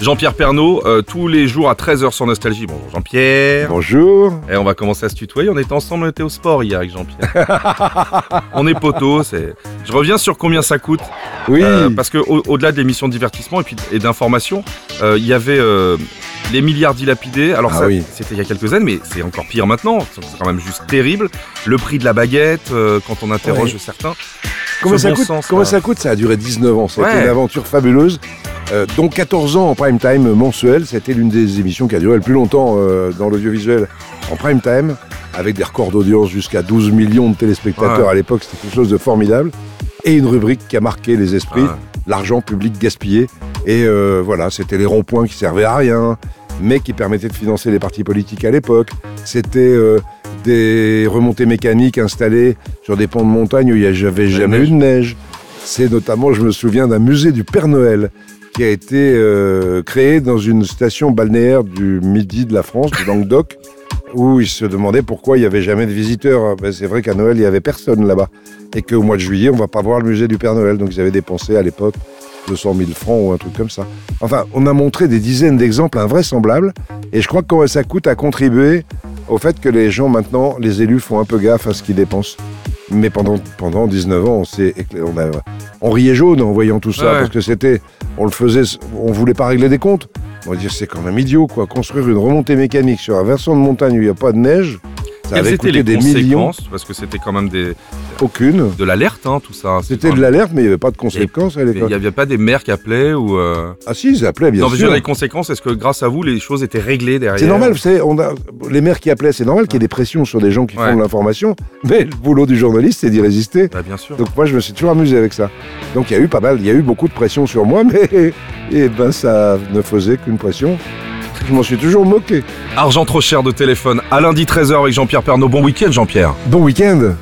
Jean-Pierre Pernaud, euh, tous les jours à 13h sur Nostalgie. Bonjour Jean-Pierre. Bonjour. Et on va commencer à se tutoyer. On était ensemble, on était au sport hier avec Jean-Pierre. on est poteaux. C'est... Je reviens sur combien ça coûte. Oui. Euh, parce que au- au-delà de l'émission de divertissement et puis et d'information, euh, il y avait les milliards dilapidés. Alors Ah ça, oui. c'était il y a quelques années, mais c'est encore pire maintenant. C'est quand même juste terrible. Le prix de la baguette, quand on interroge certains. Comment, ça bon coûte, sens, comment là. ça coûte Ça a duré 19 ans. C'était Ouais. une aventure fabuleuse. Euh, dont 14 ans en prime time mensuel. C'était l'une des émissions qui a duré le plus longtemps euh, dans l'audiovisuel en prime time, avec des records d'audience jusqu'à 12 millions de téléspectateurs Ouais. à l'époque. C'était quelque chose de formidable. Et une rubrique qui a marqué les esprits Ouais. l'argent public gaspillé. Et euh, voilà, c'était les ronds-points qui servaient à rien, mais qui permettaient de financer les partis politiques à l'époque. C'était des remontées mécaniques installées sur des ponts de montagne où il n'y avait jamais eu de neige. C'est notamment, je me souviens, d'un musée du Père Noël qui a été euh, créé dans une station balnéaire du midi de la France, du Languedoc, où ils se demandaient pourquoi il n'y avait jamais de visiteurs. Ben, c'est vrai qu'à Noël, il n'y avait personne là-bas. Et qu'au mois de juillet, on va pas voir le musée du Père Noël. Donc ils avaient dépensé à l'époque 200 000 francs ou un truc comme ça. Enfin, on a montré des dizaines d'exemples invraisemblables. Et je crois que ça coûte à contribuer au fait que les gens maintenant, les élus, font un peu gaffe à ce qu'ils dépensent. Mais pendant, pendant 19 ans, on, on, a- on riait jaune en voyant tout ça, Ouais. parce que c'était, on le faisait, on voulait pas régler des comptes. On va dire, c'est quand même idiot, quoi. Construire une remontée mécanique sur un versant de montagne où il n'y a pas de neige, ça Quelles avait étaient les des millions. conséquences Parce que c'était quand même des, Aucune. de l'alerte, hein, tout ça. C'est C'était de l'alerte, mais il n'y avait pas de conséquences à Il l'époque. n'y avait pas des maires qui appelaient ou. euh, Ah si, ils appelaient, bien non, sûr. dire, les conséquences, est-ce que grâce à vous, les choses étaient réglées derrière C'est normal, vous savez, on a, les maires qui appelaient, c'est normal qu'il y ait des pressions sur des gens qui Ouais. font de l'information, mais le boulot du journaliste, c'est d'y résister. Bah, bien sûr. Donc moi, je me suis toujours amusé avec ça. Donc il y a eu pas mal, il y a eu beaucoup de pression sur moi, mais et ben, ça ne faisait qu'une pression. Je m'en suis toujours moqué. Argent trop cher de téléphone. À lundi 13h avec Jean-Pierre Pernaud. Bon week-end, Jean-Pierre. Bon week-end